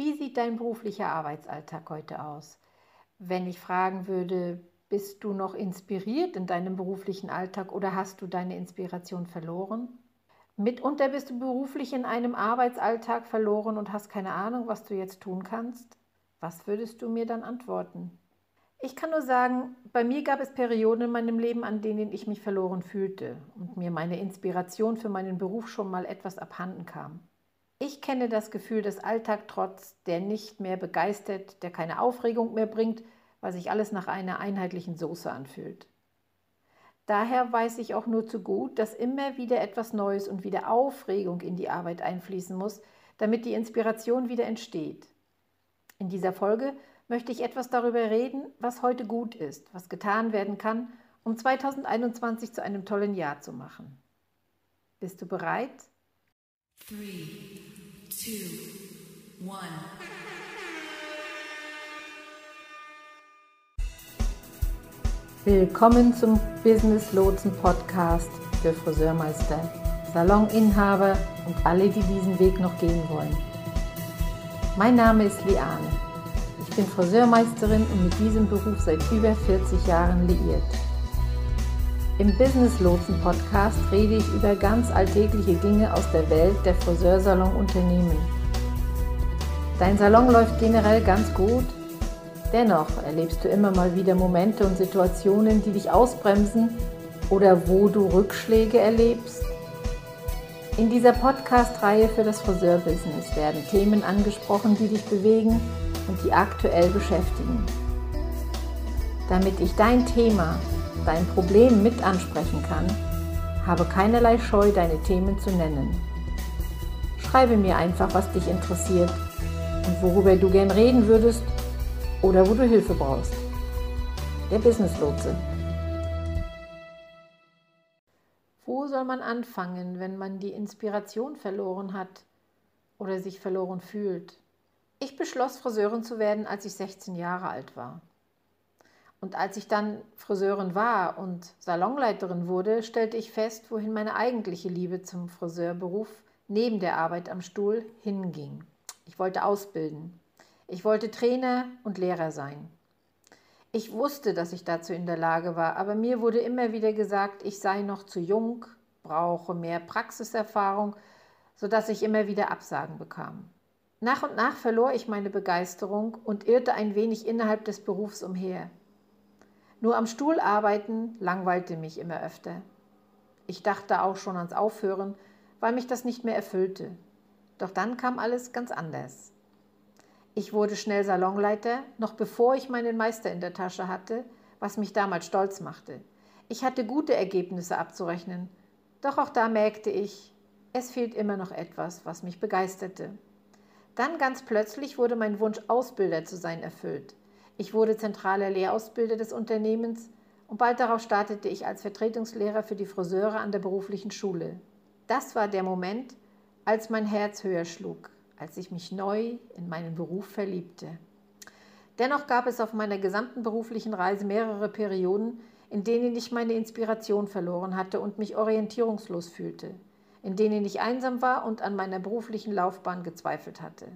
Wie sieht dein beruflicher Arbeitsalltag heute aus? Wenn ich fragen würde, bist du noch inspiriert in deinem beruflichen Alltag oder hast du deine Inspiration verloren? Mitunter bist du beruflich in einem Arbeitsalltag verloren und hast keine Ahnung, was du jetzt tun kannst. Was würdest du mir dann antworten? Ich kann nur sagen, bei mir gab es Perioden in meinem Leben, an denen ich mich verloren fühlte und mir meine Inspiration für meinen Beruf schon mal etwas abhanden kam. Ich kenne das Gefühl des Alltagtrotz, der nicht mehr begeistert, der keine Aufregung mehr bringt, weil sich alles nach einer einheitlichen Soße anfühlt. Daher weiß ich auch nur zu gut, dass immer wieder etwas Neues und wieder Aufregung in die Arbeit einfließen muss, damit die Inspiration wieder entsteht. In dieser Folge möchte ich etwas darüber reden, was heute gut ist, was getan werden kann, um 2021 zu einem tollen Jahr zu machen. Bist du bereit? 3, 2, 1. Willkommen zum Business Lotsen Podcast für Friseurmeister, Saloninhaber und alle, die diesen Weg noch gehen wollen. Mein Name ist Liane. Ich bin Friseurmeisterin und mit diesem Beruf seit über 40 Jahren liiert. Im Business Lotsen Podcast rede ich über ganz alltägliche Dinge aus der Welt der Friseursalon-Unternehmen. Dein Salon läuft generell ganz gut Dennoch erlebst du immer mal wieder Momente und Situationen, die dich ausbremsen oder wo du Rückschläge erlebst. In dieser Podcast-Reihe für das Friseurbusiness werden Themen angesprochen, die dich bewegen und die aktuell beschäftigen. Damit ich dein Thema, dein Problem mit ansprechen kann, habe keinerlei Scheu, deine Themen zu nennen. Schreibe mir einfach, was dich interessiert und worüber du gern reden würdest oder wo du Hilfe brauchst. Der Business Lotse. Wo soll man anfangen, wenn man die Inspiration verloren hat oder sich verloren fühlt? Ich beschloss, Friseurin zu werden, als ich 16 Jahre alt war. Und als ich dann Friseurin war und Salonleiterin wurde, stellte ich fest, wohin meine eigentliche Liebe zum Friseurberuf neben der Arbeit am Stuhl hinging. Ich wollte ausbilden. Ich wollte Trainer und Lehrer sein. Ich wusste, dass ich dazu in der Lage war, aber mir wurde immer wieder gesagt, ich sei noch zu jung, brauche mehr Praxiserfahrung, sodass ich immer wieder Absagen bekam. Nach und nach verlor ich meine Begeisterung und irrte ein wenig innerhalb des Berufs umher. Nur am Stuhl arbeiten langweilte mich immer öfter. Ich dachte auch schon ans Aufhören, weil mich das nicht mehr erfüllte. Doch dann kam alles ganz anders. Ich wurde schnell Salonleiter, noch bevor ich meinen Meister in der Tasche hatte, was mich damals stolz machte. Ich hatte gute Ergebnisse abzurechnen, doch auch da merkte ich, es fehlt immer noch etwas, was mich begeisterte. Dann ganz plötzlich wurde mein Wunsch, Ausbilder zu sein, erfüllt. Ich wurde zentraler Lehrausbilder des Unternehmens und bald darauf startete ich als Vertretungslehrer für die Friseure an der beruflichen Schule. Das war der Moment, als mein Herz höher schlug als ich mich neu in meinen Beruf verliebte. Dennoch gab es auf meiner gesamten beruflichen Reise mehrere Perioden, in denen ich meine Inspiration verloren hatte und mich orientierungslos fühlte, in denen ich einsam war und an meiner beruflichen Laufbahn gezweifelt hatte.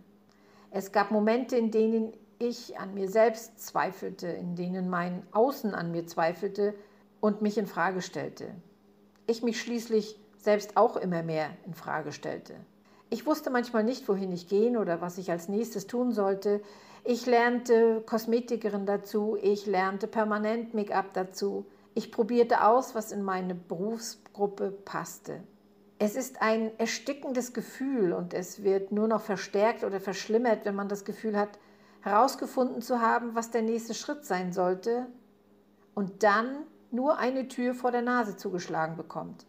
Es gab Momente, in denen ich an mir selbst zweifelte, in denen mein Außen an mir zweifelte und mich in Frage stellte. Ich mich schließlich selbst auch immer mehr in Frage stellte. Ich wusste manchmal nicht, wohin ich gehen oder was ich als nächstes tun sollte. Ich lernte Kosmetikerin dazu, ich lernte permanent Make-up dazu. Ich probierte aus, was in meine Berufsgruppe passte. Es ist ein erstickendes Gefühl und es wird nur noch verstärkt oder verschlimmert, wenn man das Gefühl hat, herausgefunden zu haben, was der nächste Schritt sein sollte und dann nur eine Tür vor der Nase zugeschlagen bekommt.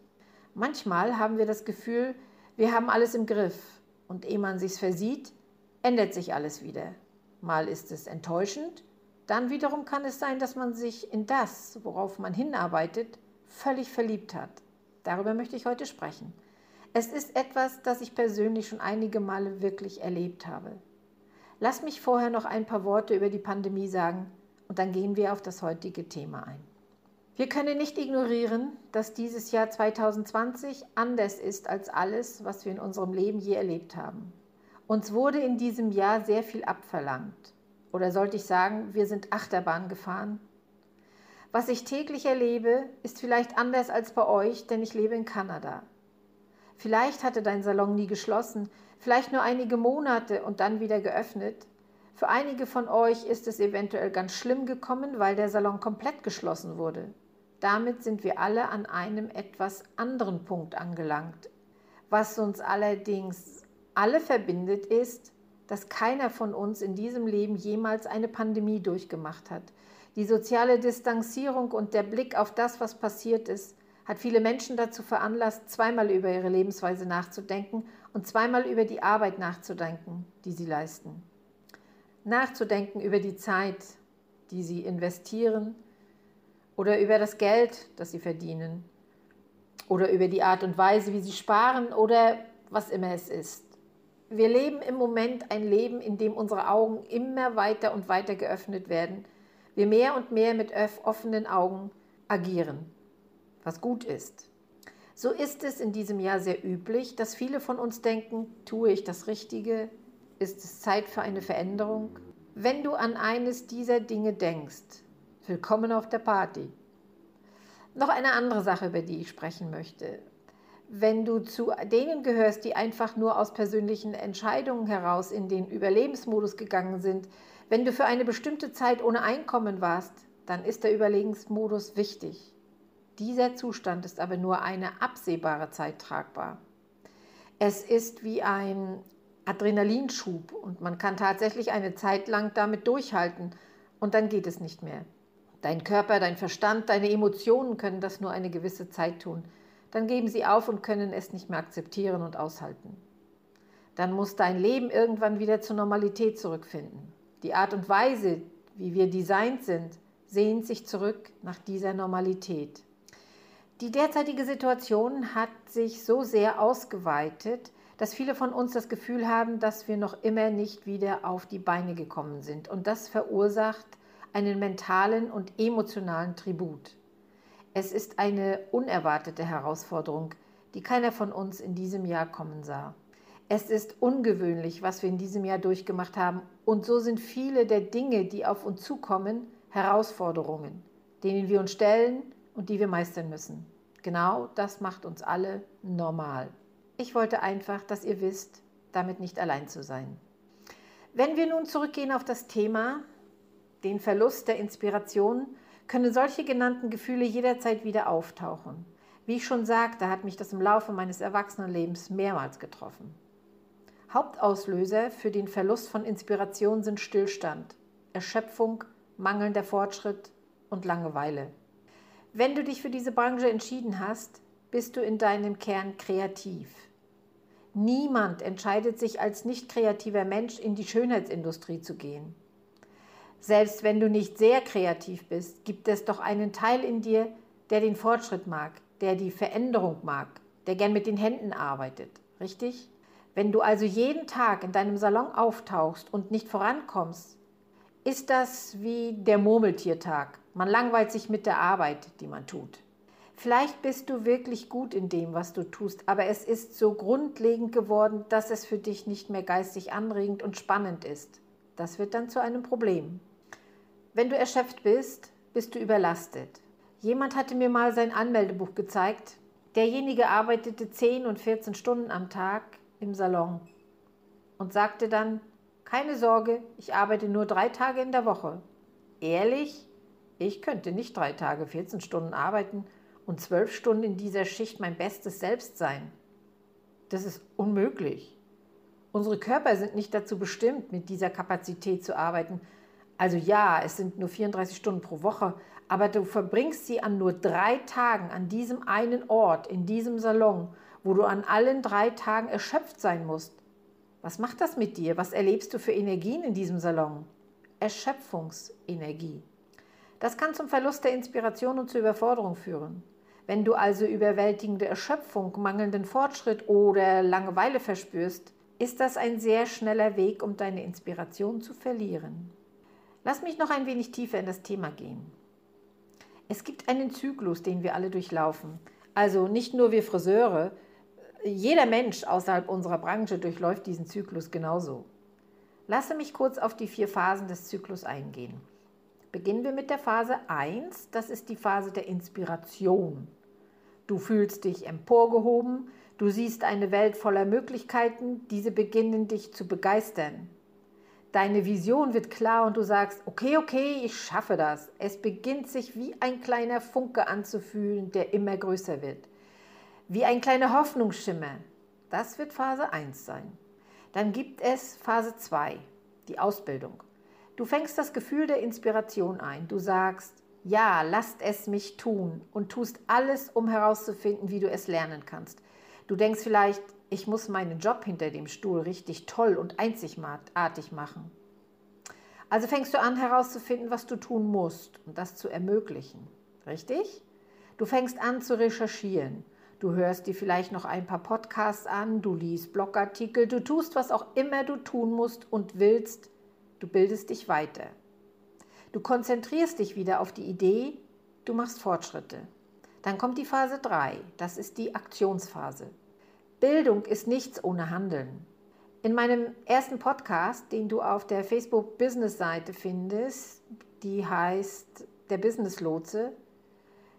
Manchmal haben wir das Gefühl, wir haben alles im Griff und ehe man sich's versieht, ändert sich alles wieder. Mal ist es enttäuschend, dann wiederum kann es sein, dass man sich in das, worauf man hinarbeitet, völlig verliebt hat. Darüber möchte ich heute sprechen. Es ist etwas, das ich persönlich schon einige Male wirklich erlebt habe. Lass mich vorher noch ein paar Worte über die Pandemie sagen und dann gehen wir auf das heutige Thema ein. Wir können nicht ignorieren, dass dieses Jahr 2020 anders ist als alles, was wir in unserem Leben je erlebt haben. Uns wurde in diesem Jahr sehr viel abverlangt. Oder sollte ich sagen, wir sind Achterbahn gefahren? Was ich täglich erlebe, ist vielleicht anders als bei euch, denn ich lebe in Kanada. Vielleicht hatte dein Salon nie geschlossen, vielleicht nur einige Monate und dann wieder geöffnet. Für einige von euch ist es eventuell ganz schlimm gekommen, weil der Salon komplett geschlossen wurde. Damit sind wir alle an einem etwas anderen Punkt angelangt. Was uns allerdings alle verbindet, ist, dass keiner von uns in diesem Leben jemals eine Pandemie durchgemacht hat. Die soziale Distanzierung und der Blick auf das, was passiert ist, hat viele Menschen dazu veranlasst, zweimal über ihre Lebensweise nachzudenken und zweimal über die Arbeit nachzudenken, die sie leisten. Nachzudenken über die Zeit, die sie investieren oder über das Geld, das sie verdienen oder über die Art und Weise, wie sie sparen oder was immer es ist. Wir leben im Moment ein Leben, in dem unsere Augen immer weiter und weiter geöffnet werden, wir mehr und mehr mit offenen Augen agieren was gut ist. So ist es in diesem Jahr sehr üblich, dass viele von uns denken, tue ich das Richtige? Ist es Zeit für eine Veränderung? Wenn du an eines dieser Dinge denkst, willkommen auf der Party. Noch eine andere Sache, über die ich sprechen möchte. Wenn du zu denen gehörst, die einfach nur aus persönlichen Entscheidungen heraus in den Überlebensmodus gegangen sind, wenn du für eine bestimmte Zeit ohne Einkommen warst, dann ist der Überlegensmodus wichtig. Dieser Zustand ist aber nur eine absehbare Zeit tragbar. Es ist wie ein Adrenalinschub und man kann tatsächlich eine Zeit lang damit durchhalten und dann geht es nicht mehr. Dein Körper, dein Verstand, deine Emotionen können das nur eine gewisse Zeit tun. Dann geben sie auf und können es nicht mehr akzeptieren und aushalten. Dann muss dein Leben irgendwann wieder zur Normalität zurückfinden. Die Art und Weise, wie wir designt sind, sehnt sich zurück nach dieser Normalität. Die derzeitige Situation hat sich so sehr ausgeweitet, dass viele von uns das Gefühl haben, dass wir noch immer nicht wieder auf die Beine gekommen sind. Und das verursacht einen mentalen und emotionalen Tribut. Es ist eine unerwartete Herausforderung, die keiner von uns in diesem Jahr kommen sah. Es ist ungewöhnlich, was wir in diesem Jahr durchgemacht haben. Und so sind viele der Dinge, die auf uns zukommen, Herausforderungen, denen wir uns stellen und die wir meistern müssen. Genau das macht uns alle normal. Ich wollte einfach, dass ihr wisst, damit nicht allein zu sein. Wenn wir nun zurückgehen auf das Thema, den Verlust der Inspiration, können solche genannten Gefühle jederzeit wieder auftauchen. Wie ich schon sagte, hat mich das im Laufe meines Erwachsenenlebens mehrmals getroffen. Hauptauslöser für den Verlust von Inspiration sind Stillstand, Erschöpfung, mangelnder Fortschritt und Langeweile. Wenn du dich für diese Branche entschieden hast, bist du in deinem Kern kreativ. Niemand entscheidet sich als nicht kreativer Mensch in die Schönheitsindustrie zu gehen. Selbst wenn du nicht sehr kreativ bist, gibt es doch einen Teil in dir, der den Fortschritt mag, der die Veränderung mag, der gern mit den Händen arbeitet. Richtig? Wenn du also jeden Tag in deinem Salon auftauchst und nicht vorankommst, ist das wie der Murmeltiertag. Man langweilt sich mit der Arbeit, die man tut. Vielleicht bist du wirklich gut in dem, was du tust, aber es ist so grundlegend geworden, dass es für dich nicht mehr geistig anregend und spannend ist. Das wird dann zu einem Problem. Wenn du erschöpft bist, bist du überlastet. Jemand hatte mir mal sein Anmeldebuch gezeigt. Derjenige arbeitete 10 und 14 Stunden am Tag im Salon und sagte dann, keine Sorge, ich arbeite nur drei Tage in der Woche. Ehrlich? Ich könnte nicht drei Tage 14 Stunden arbeiten und zwölf Stunden in dieser Schicht mein bestes Selbst sein. Das ist unmöglich. Unsere Körper sind nicht dazu bestimmt, mit dieser Kapazität zu arbeiten. Also ja, es sind nur 34 Stunden pro Woche, aber du verbringst sie an nur drei Tagen an diesem einen Ort, in diesem Salon, wo du an allen drei Tagen erschöpft sein musst. Was macht das mit dir? Was erlebst du für Energien in diesem Salon? Erschöpfungsenergie. Das kann zum Verlust der Inspiration und zur Überforderung führen. Wenn du also überwältigende Erschöpfung, mangelnden Fortschritt oder Langeweile verspürst, ist das ein sehr schneller Weg, um deine Inspiration zu verlieren. Lass mich noch ein wenig tiefer in das Thema gehen. Es gibt einen Zyklus, den wir alle durchlaufen. Also nicht nur wir Friseure. jeder Mensch außerhalb unserer Branche durchläuft diesen Zyklus genauso. Lasse mich kurz auf die vier Phasen des Zyklus eingehen. Beginnen wir mit der Phase 1, das ist die Phase der Inspiration. Du fühlst dich emporgehoben, du siehst eine Welt voller Möglichkeiten, diese beginnen dich zu begeistern. Deine Vision wird klar und du sagst, okay, okay, ich schaffe das. Es beginnt sich wie ein kleiner Funke anzufühlen, der immer größer wird. Wie ein kleiner Hoffnungsschimmer. Das wird Phase 1 sein. Dann gibt es Phase 2, die Ausbildung. Du fängst das Gefühl der Inspiration ein. Du sagst, ja, lasst es mich tun und tust alles, um herauszufinden, wie du es lernen kannst. Du denkst vielleicht, ich muss meinen Job hinter dem Stuhl richtig toll und einzigartig machen. Also fängst du an herauszufinden, was du tun musst und das zu ermöglichen. Richtig? Du fängst an zu recherchieren. Du hörst dir vielleicht noch ein paar Podcasts an, du liest Blogartikel, du tust, was auch immer du tun musst und willst. Du bildest dich weiter. Du konzentrierst dich wieder auf die Idee, du machst Fortschritte. Dann kommt die Phase 3, das ist die Aktionsphase. Bildung ist nichts ohne Handeln. In meinem ersten Podcast, den du auf der Facebook Business Seite findest, die heißt Der Business Lotse,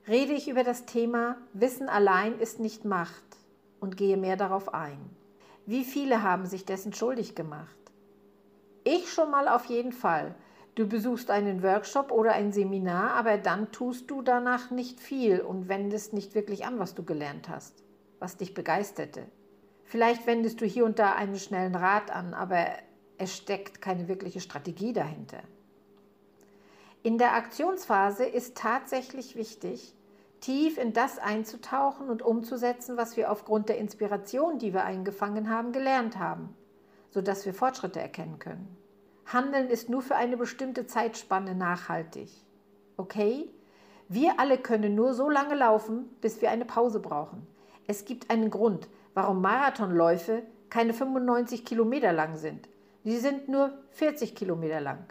rede ich über das Thema Wissen allein ist nicht Macht und gehe mehr darauf ein. Wie viele haben sich dessen schuldig gemacht? Ich schon mal auf jeden Fall. Du besuchst einen Workshop oder ein Seminar, aber dann tust du danach nicht viel und wendest nicht wirklich an, was du gelernt hast was dich begeisterte. Vielleicht wendest du hier und da einen schnellen Rat an, aber es steckt keine wirkliche Strategie dahinter. In der Aktionsphase ist tatsächlich wichtig, tief in das einzutauchen und umzusetzen, was wir aufgrund der Inspiration, die wir eingefangen haben, gelernt haben, sodass wir Fortschritte erkennen können. Handeln ist nur für eine bestimmte Zeitspanne nachhaltig. Okay? Wir alle können nur so lange laufen, bis wir eine Pause brauchen. Es gibt einen Grund, warum Marathonläufe keine 95 Kilometer lang sind. Sie sind nur 40 Kilometer lang.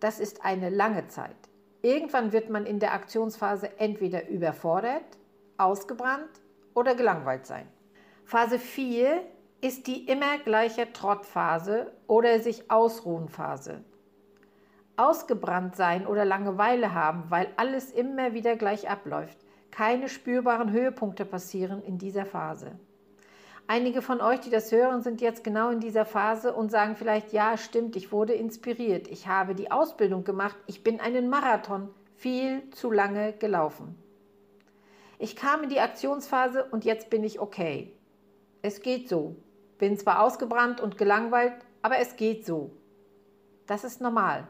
Das ist eine lange Zeit. Irgendwann wird man in der Aktionsphase entweder überfordert, ausgebrannt oder gelangweilt sein. Phase 4 ist die immer gleiche Trottphase oder sich ausruhen Phase. Ausgebrannt sein oder Langeweile haben, weil alles immer wieder gleich abläuft, keine spürbaren Höhepunkte passieren in dieser Phase. Einige von euch, die das hören, sind jetzt genau in dieser Phase und sagen vielleicht, ja, stimmt, ich wurde inspiriert, ich habe die Ausbildung gemacht, ich bin einen Marathon viel zu lange gelaufen. Ich kam in die Aktionsphase und jetzt bin ich okay. Es geht so. Bin zwar ausgebrannt und gelangweilt, aber es geht so. Das ist normal.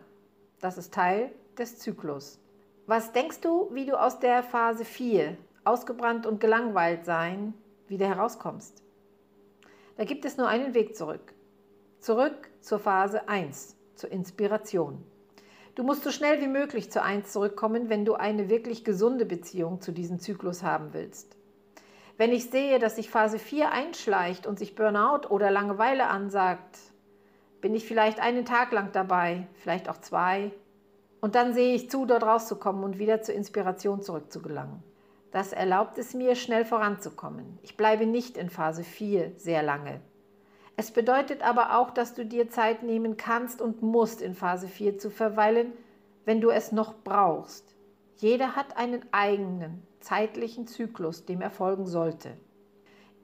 Das ist Teil des Zyklus. Was denkst du, wie du aus der Phase 4, ausgebrannt und gelangweilt sein, wieder herauskommst? Da gibt es nur einen Weg zurück. Zurück zur Phase 1, zur Inspiration. Du musst so schnell wie möglich zur 1 zurückkommen, wenn du eine wirklich gesunde Beziehung zu diesem Zyklus haben willst. Wenn ich sehe, dass sich Phase 4 einschleicht und sich Burnout oder Langeweile ansagt, bin ich vielleicht einen Tag lang dabei, vielleicht auch zwei und dann sehe ich zu, dort rauszukommen und wieder zur Inspiration zurückzugelangen. Das erlaubt es mir, schnell voranzukommen. Ich bleibe nicht in Phase 4 sehr lange. Es bedeutet aber auch, dass du dir Zeit nehmen kannst und musst, in Phase 4 zu verweilen, wenn du es noch brauchst. Jeder hat einen eigenen zeitlichen Zyklus, dem er folgen sollte.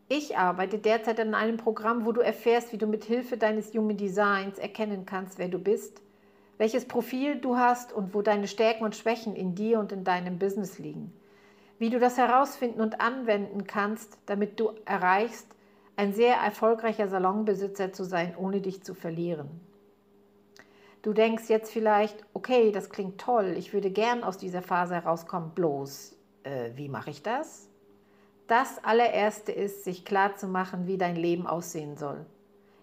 Ich arbeite derzeit an einem Programm, wo du erfährst, wie du mit Hilfe deines Human Designs erkennen kannst, wer du bist welches Profil du hast und wo deine Stärken und Schwächen in dir und in deinem Business liegen. Wie du das herausfinden und anwenden kannst, damit du erreichst, ein sehr erfolgreicher Salonbesitzer zu sein, ohne dich zu verlieren. Du denkst jetzt vielleicht, okay, das klingt toll, ich würde gern aus dieser Phase herauskommen, bloß, äh, wie mache ich das? Das allererste ist, sich klar zu machen, wie dein Leben aussehen soll.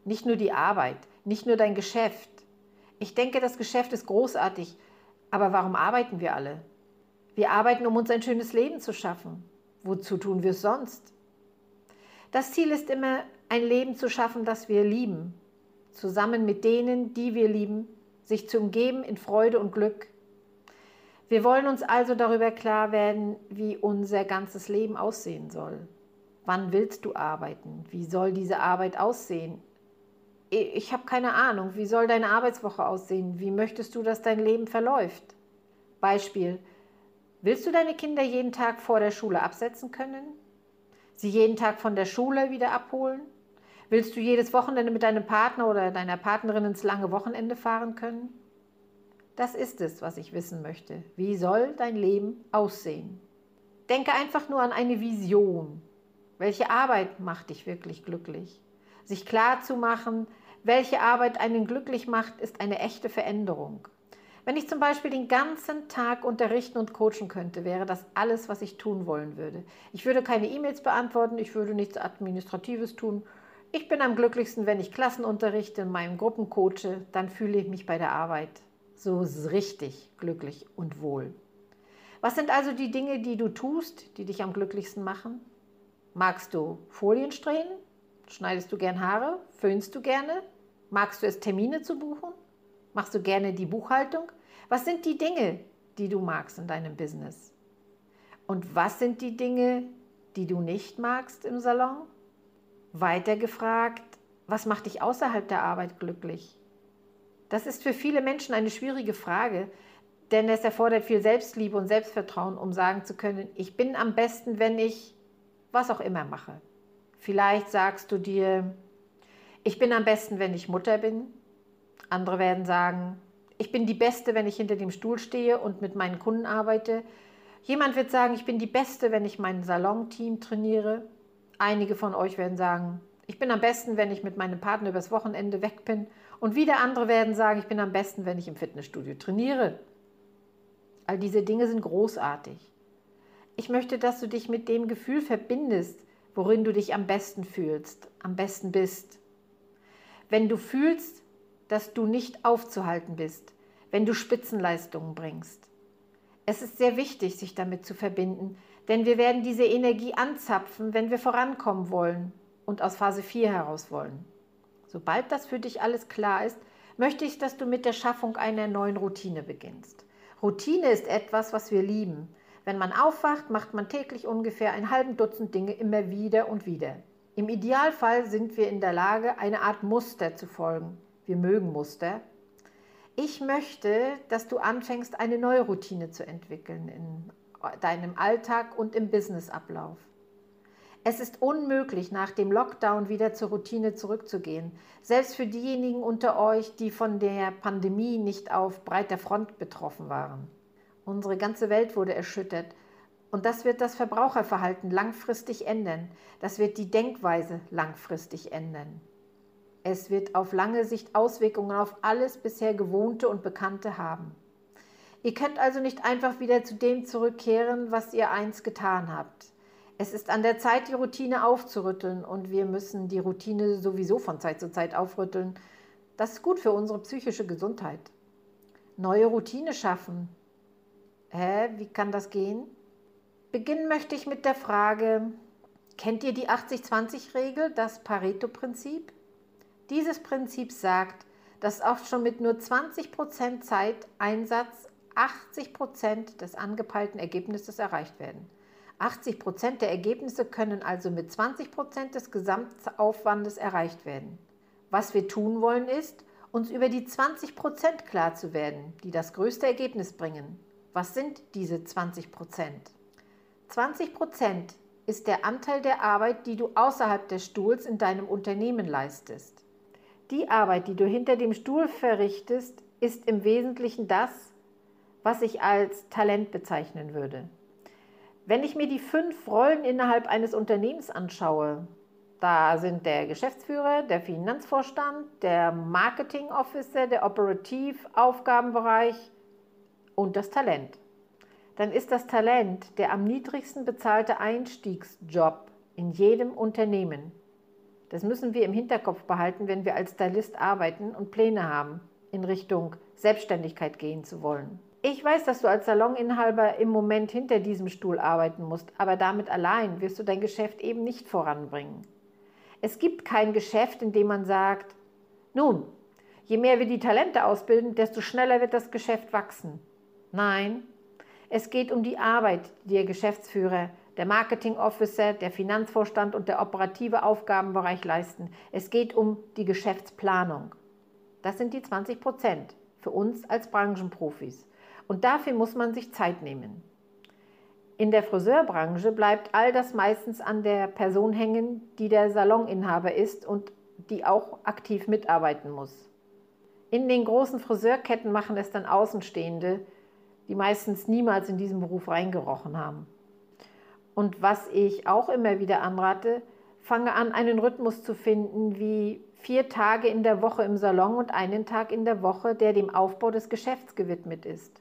Nicht nur die Arbeit, nicht nur dein Geschäft, ich denke, das Geschäft ist großartig, aber warum arbeiten wir alle? Wir arbeiten, um uns ein schönes Leben zu schaffen. Wozu tun wir es sonst? Das Ziel ist immer, ein Leben zu schaffen, das wir lieben, zusammen mit denen, die wir lieben, sich zu umgeben in Freude und Glück. Wir wollen uns also darüber klar werden, wie unser ganzes Leben aussehen soll. Wann willst du arbeiten? Wie soll diese Arbeit aussehen? Ich habe keine Ahnung. Wie soll deine Arbeitswoche aussehen? Wie möchtest du, dass dein Leben verläuft? Beispiel. Willst du deine Kinder jeden Tag vor der Schule absetzen können? Sie jeden Tag von der Schule wieder abholen? Willst du jedes Wochenende mit deinem Partner oder deiner Partnerin ins lange Wochenende fahren können? Das ist es, was ich wissen möchte. Wie soll dein Leben aussehen? Denke einfach nur an eine Vision. Welche Arbeit macht dich wirklich glücklich? Sich klar zu machen, welche Arbeit einen glücklich macht, ist eine echte Veränderung. Wenn ich zum Beispiel den ganzen Tag unterrichten und coachen könnte, wäre das alles, was ich tun wollen würde. Ich würde keine E-Mails beantworten, ich würde nichts Administratives tun. Ich bin am glücklichsten, wenn ich Klassen unterrichte, in meinen Gruppen coache, dann fühle ich mich bei der Arbeit so richtig glücklich und wohl. Was sind also die Dinge, die du tust, die dich am glücklichsten machen? Magst du Folien strehen? Schneidest du gern Haare? Föhnst du gerne? Magst du es, Termine zu buchen? Machst du gerne die Buchhaltung? Was sind die Dinge, die du magst in deinem Business? Und was sind die Dinge, die du nicht magst im Salon? Weiter gefragt, was macht dich außerhalb der Arbeit glücklich? Das ist für viele Menschen eine schwierige Frage, denn es erfordert viel Selbstliebe und Selbstvertrauen, um sagen zu können, ich bin am besten, wenn ich was auch immer mache. Vielleicht sagst du dir, ich bin am besten, wenn ich Mutter bin. Andere werden sagen, ich bin die Beste, wenn ich hinter dem Stuhl stehe und mit meinen Kunden arbeite. Jemand wird sagen, ich bin die Beste, wenn ich mein Salonteam trainiere. Einige von euch werden sagen, ich bin am besten, wenn ich mit meinem Partner übers Wochenende weg bin. Und wieder andere werden sagen, ich bin am besten, wenn ich im Fitnessstudio trainiere. All diese Dinge sind großartig. Ich möchte, dass du dich mit dem Gefühl verbindest, worin du dich am besten fühlst, am besten bist. Wenn du fühlst, dass du nicht aufzuhalten bist, wenn du Spitzenleistungen bringst. Es ist sehr wichtig, sich damit zu verbinden, denn wir werden diese Energie anzapfen, wenn wir vorankommen wollen und aus Phase 4 heraus wollen. Sobald das für dich alles klar ist, möchte ich, dass du mit der Schaffung einer neuen Routine beginnst. Routine ist etwas, was wir lieben. Wenn man aufwacht, macht man täglich ungefähr ein halben Dutzend Dinge immer wieder und wieder. Im Idealfall sind wir in der Lage, eine Art Muster zu folgen. Wir mögen Muster. Ich möchte, dass du anfängst, eine neue Routine zu entwickeln in deinem Alltag und im Businessablauf. Es ist unmöglich, nach dem Lockdown wieder zur Routine zurückzugehen. Selbst für diejenigen unter euch, die von der Pandemie nicht auf breiter Front betroffen waren. Unsere ganze Welt wurde erschüttert. Und das wird das Verbraucherverhalten langfristig ändern. Das wird die Denkweise langfristig ändern. Es wird auf lange Sicht Auswirkungen auf alles bisher Gewohnte und Bekannte haben. Ihr könnt also nicht einfach wieder zu dem zurückkehren, was ihr einst getan habt. Es ist an der Zeit, die Routine aufzurütteln und wir müssen die Routine sowieso von Zeit zu Zeit aufrütteln. Das ist gut für unsere psychische Gesundheit. Neue Routine schaffen. Hä, wie kann das gehen? Beginnen möchte ich mit der Frage, kennt ihr die 80-20-Regel, das Pareto-Prinzip? Dieses Prinzip sagt, dass oft schon mit nur 20% Zeiteinsatz 80% des angepeilten Ergebnisses erreicht werden. 80 Prozent der Ergebnisse können also mit 20 Prozent des Gesamtaufwandes erreicht werden. Was wir tun wollen ist, uns über die 20 Prozent klar zu werden, die das größte Ergebnis bringen. Was sind diese 20 Prozent? 20 Prozent ist der Anteil der Arbeit, die du außerhalb des Stuhls in deinem Unternehmen leistest. Die Arbeit, die du hinter dem Stuhl verrichtest, ist im Wesentlichen das, was ich als Talent bezeichnen würde. Wenn ich mir die fünf Rollen innerhalb eines Unternehmens anschaue, da sind der Geschäftsführer, der Finanzvorstand, der Marketing Officer, der Operativaufgabenbereich und das Talent. Dann ist das Talent der am niedrigsten bezahlte Einstiegsjob in jedem Unternehmen. Das müssen wir im Hinterkopf behalten, wenn wir als Stylist arbeiten und Pläne haben, in Richtung Selbstständigkeit gehen zu wollen. Ich weiß, dass du als Saloninhaber im Moment hinter diesem Stuhl arbeiten musst, aber damit allein wirst du dein Geschäft eben nicht voranbringen. Es gibt kein Geschäft, in dem man sagt, nun, je mehr wir die Talente ausbilden, desto schneller wird das Geschäft wachsen. Nein, es geht um die Arbeit, die der Geschäftsführer, der Marketing Officer, der Finanzvorstand und der operative Aufgabenbereich leisten. Es geht um die Geschäftsplanung. Das sind die 20 Prozent für uns als Branchenprofis. Und dafür muss man sich Zeit nehmen. In der Friseurbranche bleibt all das meistens an der Person hängen, die der Saloninhaber ist und die auch aktiv mitarbeiten muss. In den großen Friseurketten machen es dann Außenstehende, die meistens niemals in diesen Beruf reingerochen haben. Und was ich auch immer wieder anrate, fange an, einen Rhythmus zu finden, wie vier Tage in der Woche im Salon und einen Tag in der Woche, der dem Aufbau des Geschäfts gewidmet ist.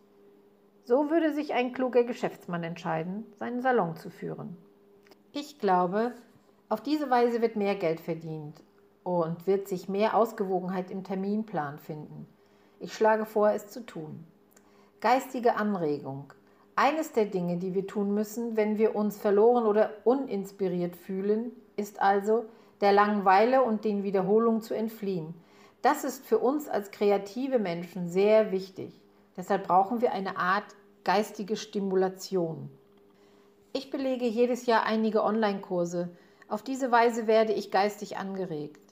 So würde sich ein kluger Geschäftsmann entscheiden, seinen Salon zu führen. Ich glaube, auf diese Weise wird mehr Geld verdient und wird sich mehr Ausgewogenheit im Terminplan finden. Ich schlage vor, es zu tun. Geistige Anregung. Eines der Dinge, die wir tun müssen, wenn wir uns verloren oder uninspiriert fühlen, ist also, der Langeweile und den Wiederholungen zu entfliehen. Das ist für uns als kreative Menschen sehr wichtig. Deshalb brauchen wir eine Art geistige Stimulation. Ich belege jedes Jahr einige Online-Kurse. Auf diese Weise werde ich geistig angeregt.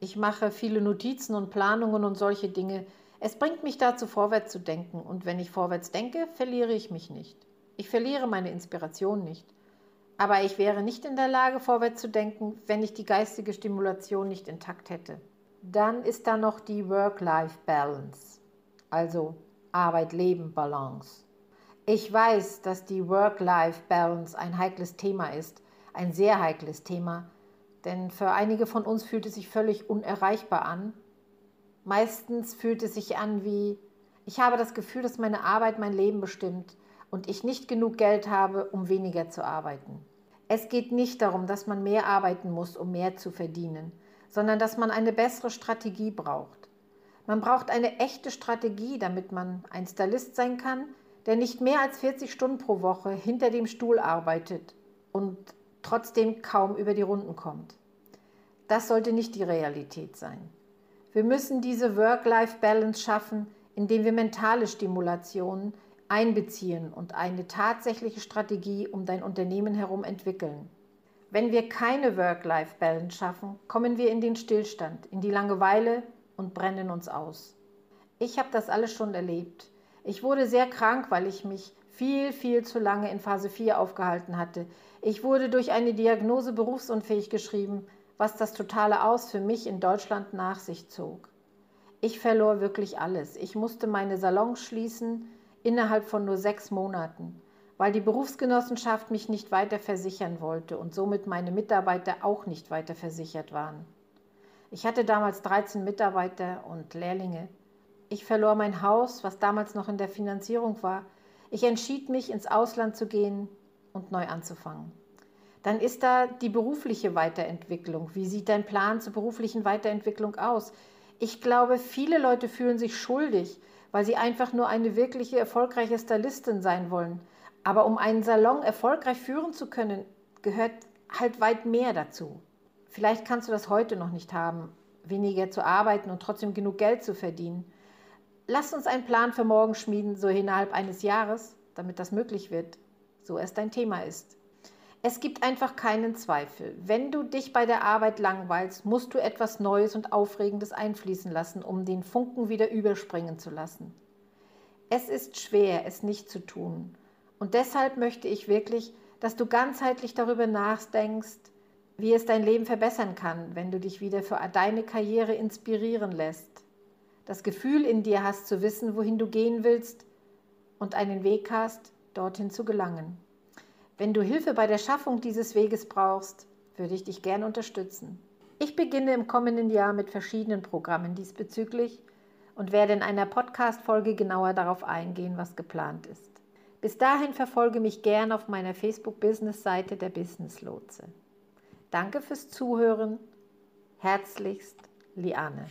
Ich mache viele Notizen und Planungen und solche Dinge. Es bringt mich dazu, vorwärts zu denken. Und wenn ich vorwärts denke, verliere ich mich nicht. Ich verliere meine Inspiration nicht. Aber ich wäre nicht in der Lage, vorwärts zu denken, wenn ich die geistige Stimulation nicht intakt hätte. Dann ist da noch die Work-Life-Balance, also Arbeit-Leben-Balance. Ich weiß, dass die Work-Life-Balance ein heikles Thema ist, ein sehr heikles Thema, denn für einige von uns fühlt es sich völlig unerreichbar an. Meistens fühlt es sich an wie, ich habe das Gefühl, dass meine Arbeit mein Leben bestimmt und ich nicht genug Geld habe, um weniger zu arbeiten. Es geht nicht darum, dass man mehr arbeiten muss, um mehr zu verdienen, sondern dass man eine bessere Strategie braucht. Man braucht eine echte Strategie, damit man ein Stylist sein kann, der nicht mehr als 40 Stunden pro Woche hinter dem Stuhl arbeitet und trotzdem kaum über die Runden kommt. Das sollte nicht die Realität sein. Wir müssen diese Work-Life-Balance schaffen, indem wir mentale Stimulationen einbeziehen und eine tatsächliche Strategie um dein Unternehmen herum entwickeln. Wenn wir keine Work-Life-Balance schaffen, kommen wir in den Stillstand, in die Langeweile und brennen uns aus. Ich habe das alles schon erlebt. Ich wurde sehr krank, weil ich mich viel, viel zu lange in Phase 4 aufgehalten hatte. Ich wurde durch eine Diagnose berufsunfähig geschrieben, was das totale Aus für mich in Deutschland nach sich zog. Ich verlor wirklich alles. Ich musste meine Salons schließen innerhalb von nur sechs Monaten, weil die Berufsgenossenschaft mich nicht weiter versichern wollte und somit meine Mitarbeiter auch nicht weiter versichert waren. Ich hatte damals 13 Mitarbeiter und Lehrlinge. Ich verlor mein Haus, was damals noch in der Finanzierung war, ich entschied mich, ins Ausland zu gehen und neu anzufangen. Dann ist da die berufliche Weiterentwicklung. Wie sieht dein Plan zur beruflichen Weiterentwicklung aus? Ich glaube, viele Leute fühlen sich schuldig, weil sie einfach nur eine wirkliche erfolgreiche Stylistin sein wollen. Aber um einen Salon erfolgreich führen zu können, gehört halt weit mehr dazu. Vielleicht kannst du das heute noch nicht haben, weniger zu arbeiten und trotzdem genug Geld zu verdienen. Lass uns einen Plan für morgen schmieden, so innerhalb eines Jahres, damit das möglich wird, so es dein Thema ist. Es gibt einfach keinen Zweifel. Wenn du dich bei der Arbeit langweilst, musst du etwas Neues und Aufregendes einfließen lassen, um den Funken wieder überspringen zu lassen. Es ist schwer, es nicht zu tun. Und deshalb möchte ich wirklich, dass du ganzheitlich darüber nachdenkst, wie es dein Leben verbessern kann, wenn du dich wieder für deine Karriere inspirieren lässt das Gefühl in dir hast zu wissen, wohin du gehen willst und einen Weg hast, dorthin zu gelangen. Wenn du Hilfe bei der Schaffung dieses Weges brauchst, würde ich dich gern unterstützen. Ich beginne im kommenden Jahr mit verschiedenen Programmen diesbezüglich und werde in einer Podcast-Folge genauer darauf eingehen, was geplant ist. Bis dahin verfolge mich gern auf meiner Facebook-Business-Seite der Business Lotse. Danke fürs Zuhören. Herzlichst, Liane.